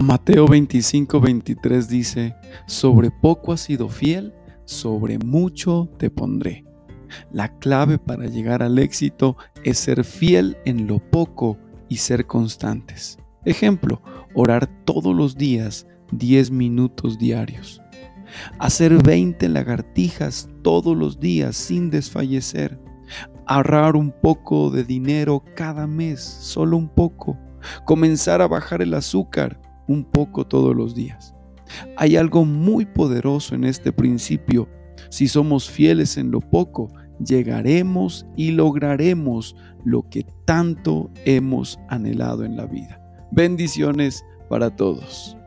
Mateo 25, 23 dice, sobre poco has sido fiel, sobre mucho te pondré. La clave para llegar al éxito es ser fiel en lo poco y ser constantes. Ejemplo, orar todos los días 10 minutos diarios. Hacer 20 lagartijas todos los días sin desfallecer. Ahorrar un poco de dinero cada mes, solo un poco. Comenzar a bajar el azúcar un poco todos los días. Hay algo muy poderoso en este principio. Si somos fieles en lo poco, llegaremos y lograremos lo que tanto hemos anhelado en la vida. Bendiciones para todos.